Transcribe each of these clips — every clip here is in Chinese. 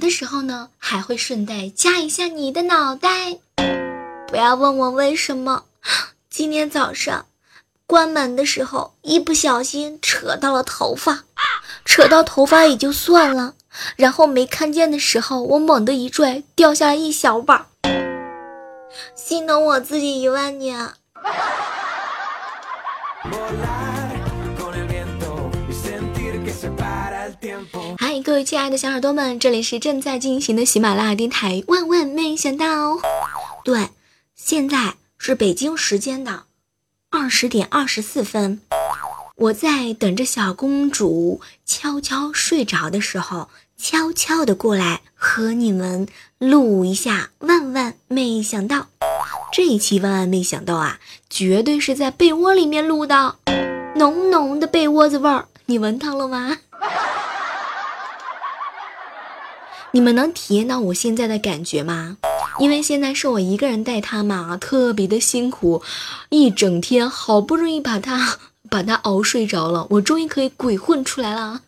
的时候呢，还会顺带夹一下你的脑袋。不要问我为什么，今天早上关门的时候一不小心扯到了头发，扯到头发也就算了，然后没看见的时候，我猛地一拽，掉下来一小把，心疼我自己一万年。嗨，各位亲爱的小耳朵们，这里是正在进行的喜马拉雅电台。万万没想到，对，现在是北京时间的二十点二十四分，我在等着小公主悄悄睡着的时候，悄悄的过来和你们录一下。万万没想到，这一期万万没想到啊，绝对是在被窝里面录的，浓浓的被窝子味儿，你闻到了吗？你们能体验到我现在的感觉吗？因为现在是我一个人带他嘛，特别的辛苦，一整天好不容易把他把他熬睡着了，我终于可以鬼混出来了。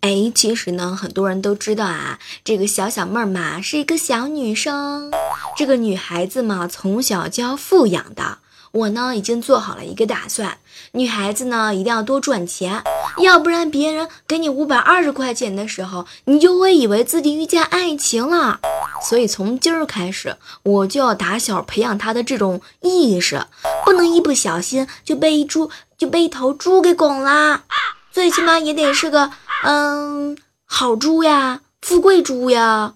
哎，其实呢，很多人都知道啊，这个小小妹儿嘛是一个小女生，这个女孩子嘛从小就要富养的。我呢已经做好了一个打算，女孩子呢一定要多赚钱，要不然别人给你五百二十块钱的时候，你就会以为自己遇见爱情了。所以从今儿开始，我就要打小培养她的这种意识，不能一不小心就被一猪就被一头猪给拱了，最起码也得是个嗯好猪呀，富贵猪呀，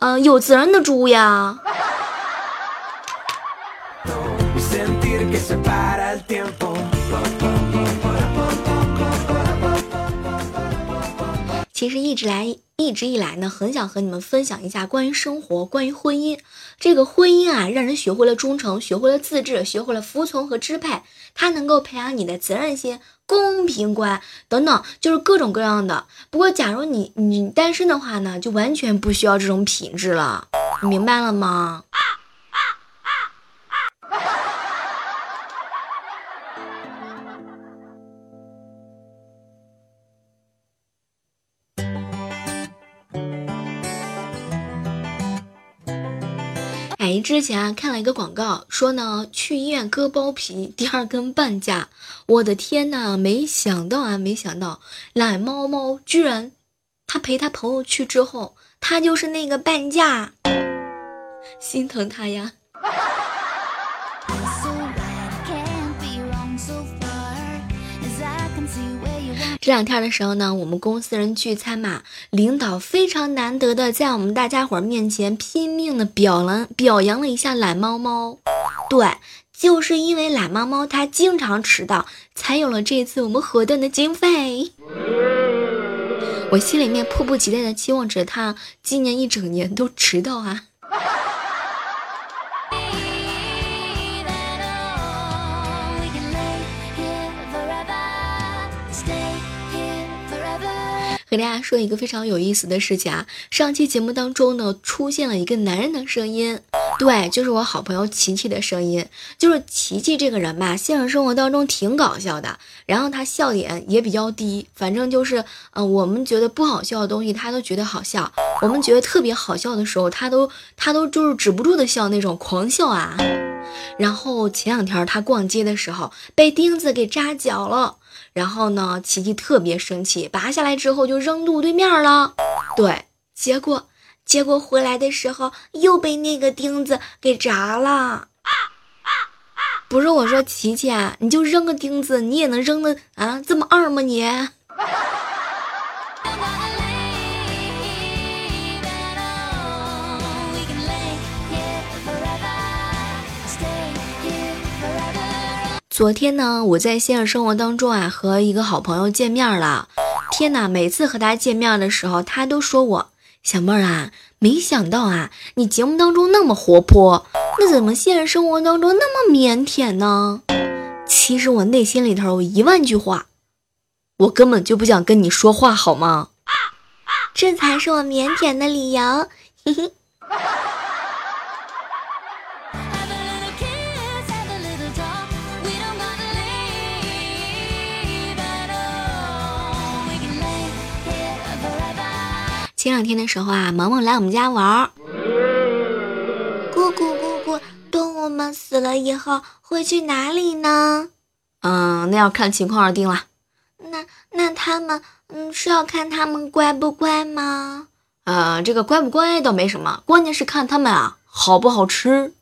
嗯有责任的猪呀。其实一直来，一直以来呢，很想和你们分享一下关于生活，关于婚姻。这个婚姻啊，让人学会了忠诚，学会了自制，学会了服从和支配。它能够培养你的责任心、公平观等等，就是各种各样的。不过，假如你你单身的话呢，就完全不需要这种品质了。你明白了吗？没，之前啊看了一个广告，说呢去医院割包皮，第二根半价。我的天呐，没想到啊，没想到懒猫猫居然，他陪他朋友去之后，他就是那个半价，心疼他呀。这两天的时候呢，我们公司人聚餐嘛，领导非常难得的在我们大家伙面前拼命的表扬表扬了一下懒猫猫。对，就是因为懒猫猫它经常迟到，才有了这次我们活动的经费。我心里面迫不及待的期望着它今年一整年都迟到啊。给大家说一个非常有意思的事情啊！上期节目当中呢，出现了一个男人的声音，对，就是我好朋友琪琪的声音。就是琪琪这个人吧，现实生活当中挺搞笑的，然后他笑点也比较低，反正就是，嗯，我们觉得不好笑的东西，他都觉得好笑；我们觉得特别好笑的时候，他都他都就是止不住的笑那种狂笑啊。然后前两天他逛街的时候，被钉子给扎脚了。然后呢，琪琪特别生气，拔下来之后就扔路对面了。对，结果结果回来的时候又被那个钉子给扎了。不是我说，琪琪，你就扔个钉子，你也能扔的啊？这么二吗你？昨天呢，我在现实生活当中啊，和一个好朋友见面了。天哪，每次和他见面的时候，他都说我小妹儿啊，没想到啊，你节目当中那么活泼，那怎么现实生活当中那么腼腆呢？其实我内心里头有一万句话，我根本就不想跟你说话，好吗？这才是我腼腆的理由。嘿嘿。前两天的时候啊，萌萌来我们家玩儿。姑姑姑姑，动物们死了以后会去哪里呢？嗯，那要看情况而定了。那那他们，嗯，是要看他们乖不乖吗？呃，这个乖不乖倒没什么，关键是看他们啊好不好吃。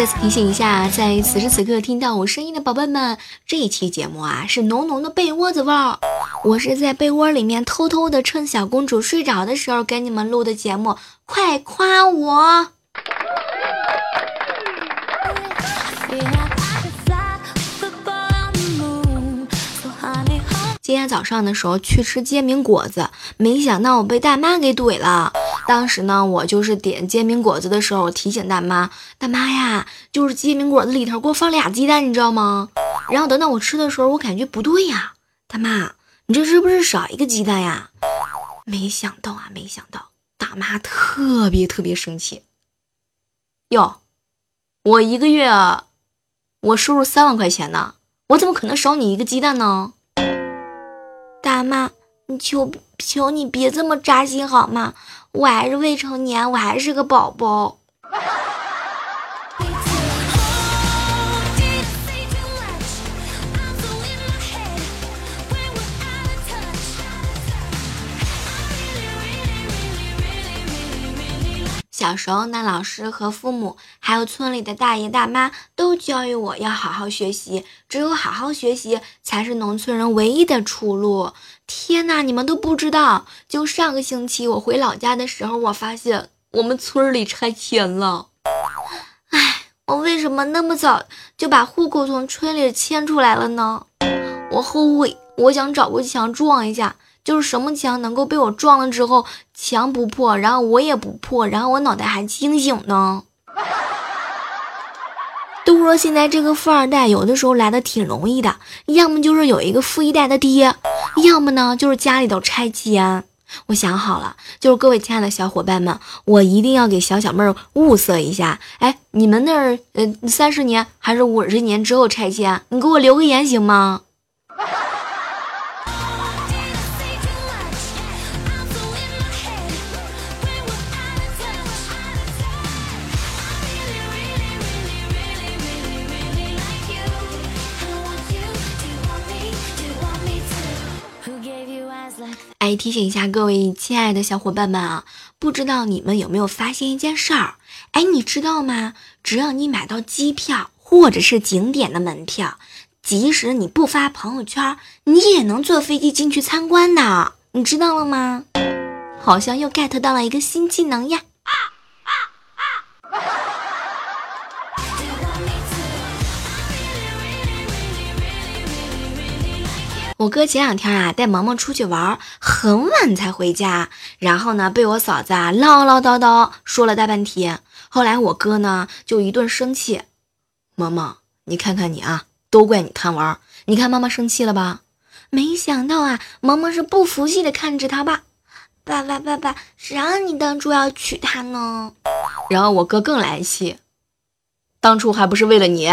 再次提醒一下，在此时此刻听到我声音的宝贝们，这一期节目啊是浓浓的被窝子味儿。我是在被窝里面偷偷的趁小公主睡着的时候给你们录的节目，快夸我！今天早上的时候去吃煎饼果子，没想到我被大妈给怼了。当时呢，我就是点煎饼果子的时候，我提醒大妈：“大妈呀，就是煎饼果子里头给我放俩鸡蛋，你知道吗？”然后等到我吃的时候，我感觉不对呀，大妈，你这是不是少一个鸡蛋呀？没想到啊，没想到，大妈特别特别生气。哟，我一个月我收入三万块钱呢，我怎么可能少你一个鸡蛋呢？大妈，你求求你别这么扎心好吗？我还是未成年，我还是个宝宝。小时候那，老师和父母，还有村里的大爷大妈，都教育我要好好学习，只有好好学习，才是农村人唯一的出路。天哪，你们都不知道，就上个星期我回老家的时候，我发现我们村里拆迁了。唉，我为什么那么早就把户口从村里迁出来了呢？我后悔，我想找个墙撞一下。就是什么墙能够被我撞了之后，墙不破，然后我也不破，然后我脑袋还清醒呢？都说现在这个富二代有的时候来的挺容易的，要么就是有一个富一代的爹，要么呢就是家里头拆迁。我想好了，就是各位亲爱的小伙伴们，我一定要给小小妹儿物色一下。哎，你们那儿呃三十年还是五十年之后拆迁？你给我留个言行吗？哎，提醒一下各位亲爱的小伙伴们啊，不知道你们有没有发现一件事儿？哎，你知道吗？只要你买到机票或者是景点的门票，即使你不发朋友圈，你也能坐飞机进去参观呢。你知道了吗？好像又 get 到了一个新技能呀！我哥前两天啊带萌萌出去玩，很晚才回家，然后呢被我嫂子啊唠唠叨叨说了大半天。后来我哥呢就一顿生气，萌萌，你看看你啊，都怪你贪玩，你看妈妈生气了吧？没想到啊，萌萌是不服气的看着他爸，爸爸爸爸，谁让你当初要娶她呢？然后我哥更来气，当初还不是为了你，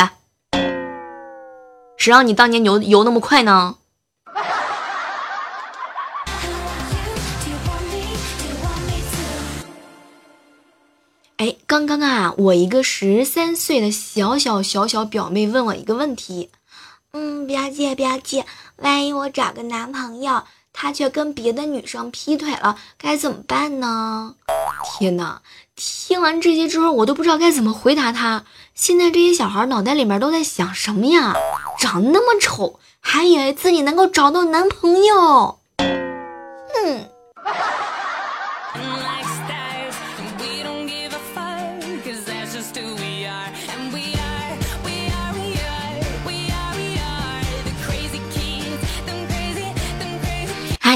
谁让你当年游游那么快呢？刚刚啊，我一个十三岁的小小小小表妹问我一个问题，嗯，表姐表姐，万一我找个男朋友，他却跟别的女生劈腿了，该怎么办呢？天哪，听完这些之后，我都不知道该怎么回答他。现在这些小孩脑袋里面都在想什么呀？长那么丑，还以为自己能够找到男朋友，哼。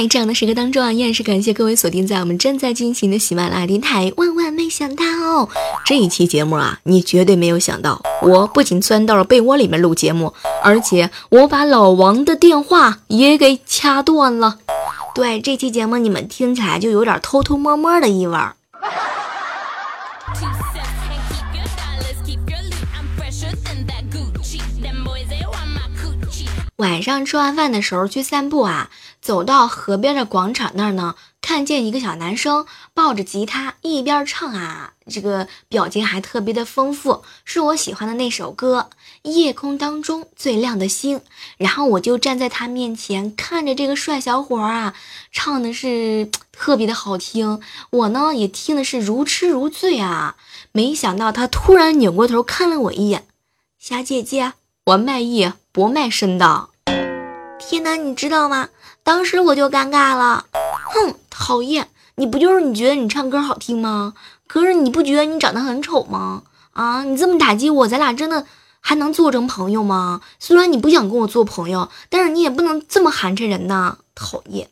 在这样的时刻当中啊，依然是感谢各位锁定在我们正在进行的喜马拉雅电台。万万没想到，这一期节目啊，你绝对没有想到，我不仅钻到了被窝里面录节目，而且我把老王的电话也给掐断了。对，这期节目你们听起来就有点偷偷摸摸的意味儿。晚上吃完饭的时候去散步啊，走到河边的广场那儿呢，看见一个小男生抱着吉他一边唱啊，这个表情还特别的丰富，是我喜欢的那首歌《夜空当中最亮的星》。然后我就站在他面前看着这个帅小伙啊，唱的是特别的好听，我呢也听的是如痴如醉啊。没想到他突然扭过头看了我一眼，小姐姐，我卖艺不卖身的。天哪，你知道吗？当时我就尴尬了。哼，讨厌！你不就是你觉得你唱歌好听吗？可是你不觉得你长得很丑吗？啊，你这么打击我，咱俩真的还能做成朋友吗？虽然你不想跟我做朋友，但是你也不能这么寒碜人呐！讨厌。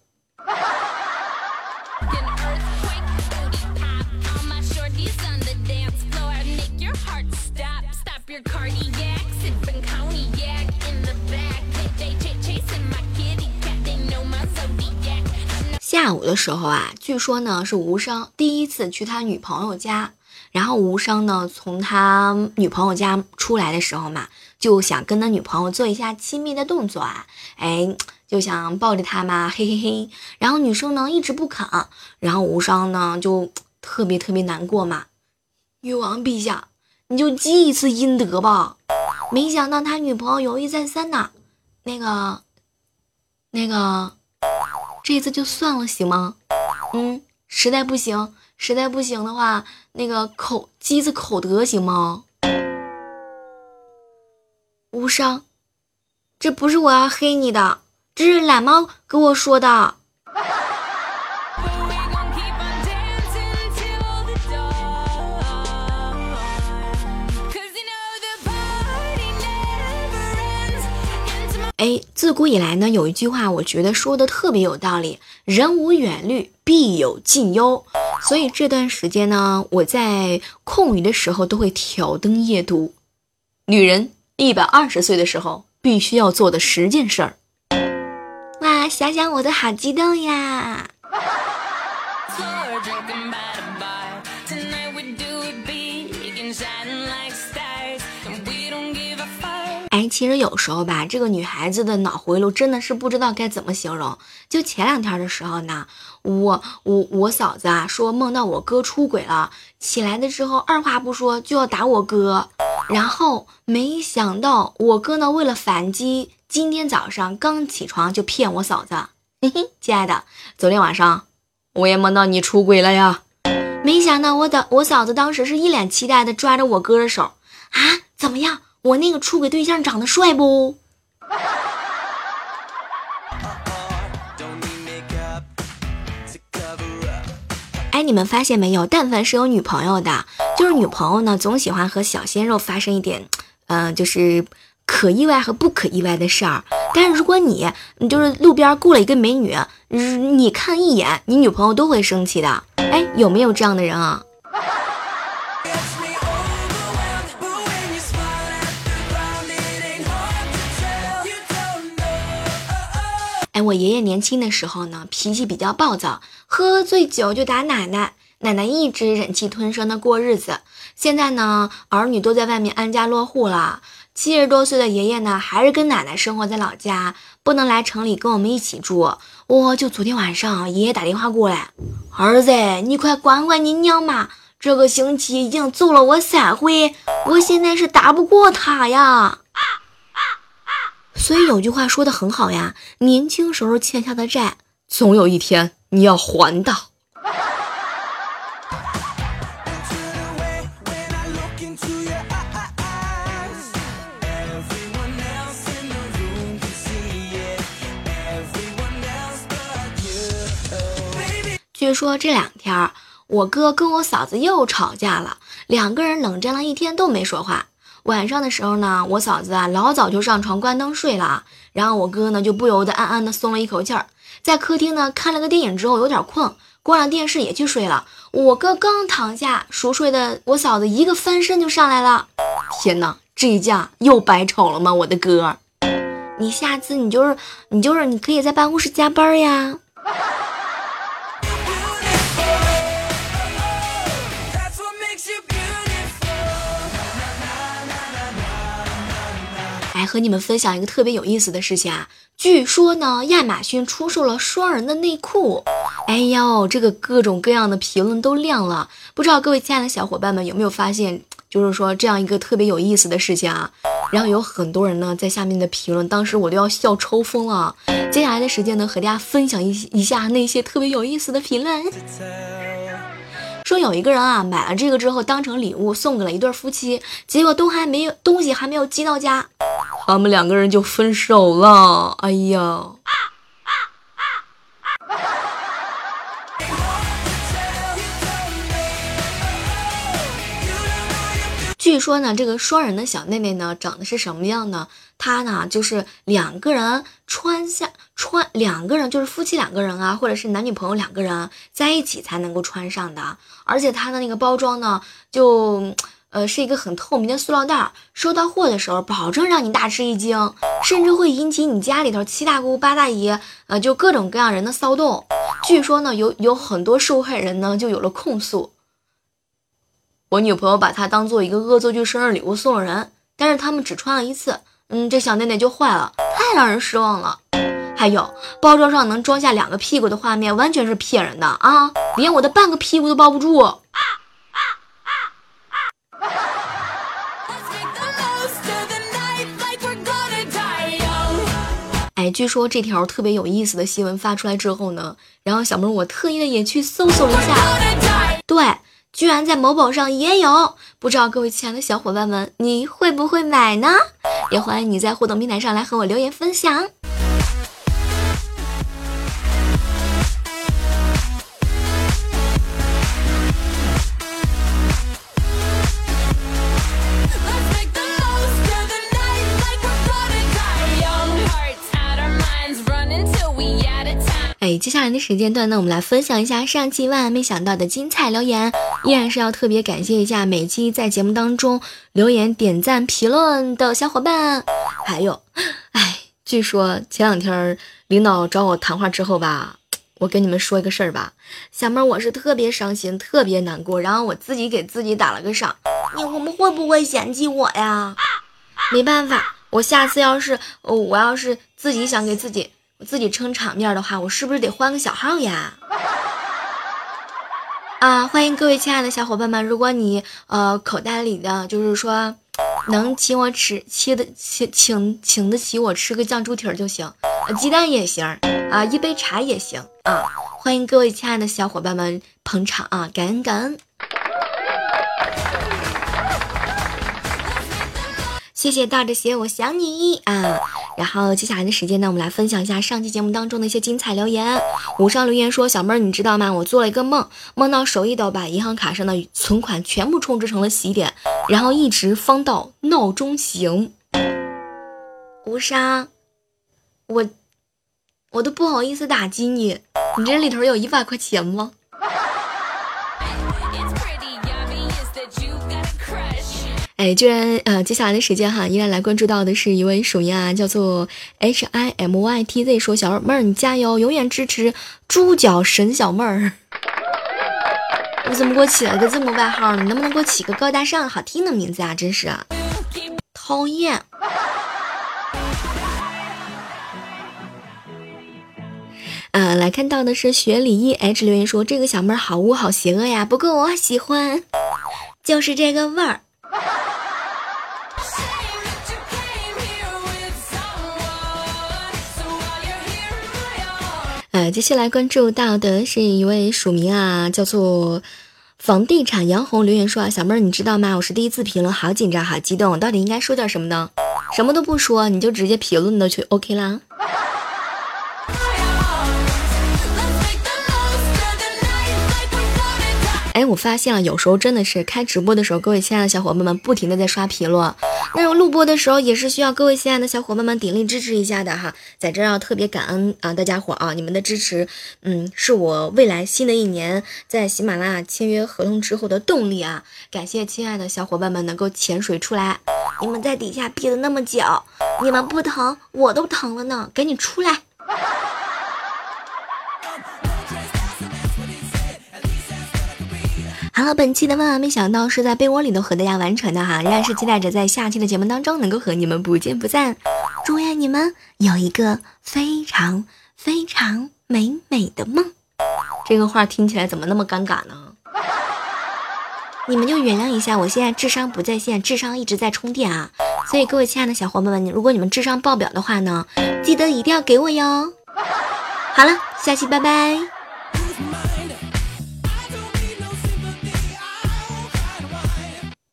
下午的时候啊，据说呢是无伤第一次去他女朋友家，然后无伤呢从他女朋友家出来的时候嘛，就想跟他女朋友做一下亲密的动作啊，哎，就想抱着她嘛，嘿嘿嘿。然后女生呢一直不肯，然后无伤呢就特别特别难过嘛。女王陛下，你就积一次阴德吧。没想到他女朋友犹豫再三呢，那个，那个。这次就算了，行吗？嗯，实在不行，实在不行的话，那个口机子口德行吗？无伤，这不是我要黑你的，这是懒猫跟我说的。哎，自古以来呢，有一句话，我觉得说的特别有道理：人无远虑，必有近忧。所以这段时间呢，我在空余的时候都会挑灯夜读。女人一百二十岁的时候必须要做的十件事儿。哇，想想我都好激动呀！哎，其实有时候吧，这个女孩子的脑回路真的是不知道该怎么形容。就前两天的时候呢，我我我嫂子啊说梦到我哥出轨了，起来的时候二话不说就要打我哥，然后没想到我哥呢为了反击，今天早上刚起床就骗我嫂子，嘿嘿，亲爱的，昨天晚上我也梦到你出轨了呀。没想到我的我嫂子当时是一脸期待的抓着我哥的手啊，怎么样？我那个出轨对象长得帅不？哎，你们发现没有？但凡是有女朋友的，就是女朋友呢，总喜欢和小鲜肉发生一点，嗯，就是可意外和不可意外的事儿。但是如果你，你就是路边雇了一个美女，你看一眼，你女朋友都会生气的。哎，有没有这样的人啊？我爷爷年轻的时候呢，脾气比较暴躁，喝醉酒就打奶奶，奶奶一直忍气吞声的过日子。现在呢，儿女都在外面安家落户了，七十多岁的爷爷呢，还是跟奶奶生活在老家，不能来城里跟我们一起住。我就昨天晚上，爷爷打电话过来，儿子，你快管管你娘妈，这个星期已经揍了我三回，我现在是打不过他呀。所以有句话说的很好呀，年轻时候欠下的债，总有一天你要还的。据说这两天我哥跟我嫂子又吵架了，两个人冷战了一天都没说话。晚上的时候呢，我嫂子啊老早就上床关灯睡了，然后我哥呢就不由得暗暗的松了一口气儿，在客厅呢看了个电影之后有点困，关了电视也去睡了。我哥刚躺下熟睡的，我嫂子一个翻身就上来了。天哪，这一架又白瞅了吗？我的哥，你下次你就是你就是你可以在办公室加班呀。来和你们分享一个特别有意思的事情啊！据说呢，亚马逊出售了双人的内裤。哎呦，这个各种各样的评论都亮了。不知道各位亲爱的小伙伴们有没有发现，就是说这样一个特别有意思的事情啊？然后有很多人呢在下面的评论，当时我都要笑抽风了。接下来的时间呢，和大家分享一一下那些特别有意思的评论。说有一个人啊，买了这个之后当成礼物送给了一对夫妻，结果都还没有东西还没有寄到家，他们两个人就分手了。哎呀！据说呢，这个双人的小内内呢，长得是什么样呢？它呢，就是两个人穿下穿，两个人就是夫妻两个人啊，或者是男女朋友两个人在一起才能够穿上的。而且它的那个包装呢，就呃是一个很透明的塑料袋，收到货的时候保证让你大吃一惊，甚至会引起你家里头七大姑八大姨，呃，就各种各样人的骚动。据说呢，有有很多受害人呢就有了控诉。我女朋友把它当做一个恶作剧生日礼物送了人，但是他们只穿了一次，嗯，这小内内就坏了，太让人失望了。还有包装上能装下两个屁股的画面，完全是骗人的啊！连我的半个屁股都包不住。哎，据说这条特别有意思的新闻发出来之后呢，然后小妹我特意的也去搜索了一下，对。居然在某宝上也有，不知道各位亲爱的小伙伴们，你会不会买呢？也欢迎你在互动平台上来和我留言分享。接下来的时间段呢，我们来分享一下上期万万没想到的精彩留言。依然是要特别感谢一下每期在节目当中留言、点赞、评论的小伙伴。还有，哎，据说前两天领导找我谈话之后吧，我跟你们说一个事儿吧，小妹儿我是特别伤心、特别难过，然后我自己给自己打了个赏。你们会不会嫌弃我呀？没办法，我下次要是我要是自己想给自己。我自己撑场面的话，我是不是得换个小号呀？啊，欢迎各位亲爱的小伙伴们！如果你呃口袋里的就是说能请我吃，切的请请请得起我吃个酱猪蹄儿就行，鸡蛋也行啊，一杯茶也行啊！欢迎各位亲爱的小伙伴们捧场啊，感恩感恩！谢谢倒着鞋，我想你啊！然后接下来的时间呢，我们来分享一下上期节目当中的一些精彩留言。五上留言说：“小妹儿，你知道吗？我做了一个梦，梦到手一抖把银行卡上的存款全部充值成了喜点，然后一直放到闹钟醒。”无伤，我我都不好意思打击你，你这里头有一百块钱吗？哎，居然呃，接下来的时间哈，依然来关注到的是一位署名啊，叫做 H I M Y T Z，说小妹儿你加油，永远支持猪脚神小妹儿。你怎么给我起了个这么外号呢？能不能给我起个高大上、好听的名字啊？真是啊讨厌。嗯，来看到的是学李一 H 留言说这个小妹儿好污好邪恶呀，不过我喜欢，就是这个味儿。呃，接下来关注到的是一位署名啊，叫做房地产杨红留言说啊，小妹儿你知道吗？我是第一次评论，好紧张，好激动，到底应该说点什么呢？什么都不说，你就直接评论的就 OK 啦。哎，我发现了，有时候真的是开直播的时候，各位亲爱的小伙伴们不停的在刷评论，那种录播的时候也是需要各位亲爱的小伙伴们鼎力支持一下的哈。在这要特别感恩啊，大家伙啊，你们的支持，嗯，是我未来新的一年在喜马拉雅签约合同之后的动力啊。感谢亲爱的小伙伴们能够潜水出来，你们在底下憋了那么久，你们不疼我都疼了呢，赶紧出来。好了，本期的万万没想到是在被窝里头和大家完成的哈，仍然是期待着在下期的节目当中能够和你们不见不散。祝愿你们有一个非常非常美美的梦。这个话听起来怎么那么尴尬呢？你们就原谅一下，我现在智商不在线，智商一直在充电啊。所以各位亲爱的小伙伴们，如果你们智商爆表的话呢，记得一定要给我哟。好了，下期拜拜。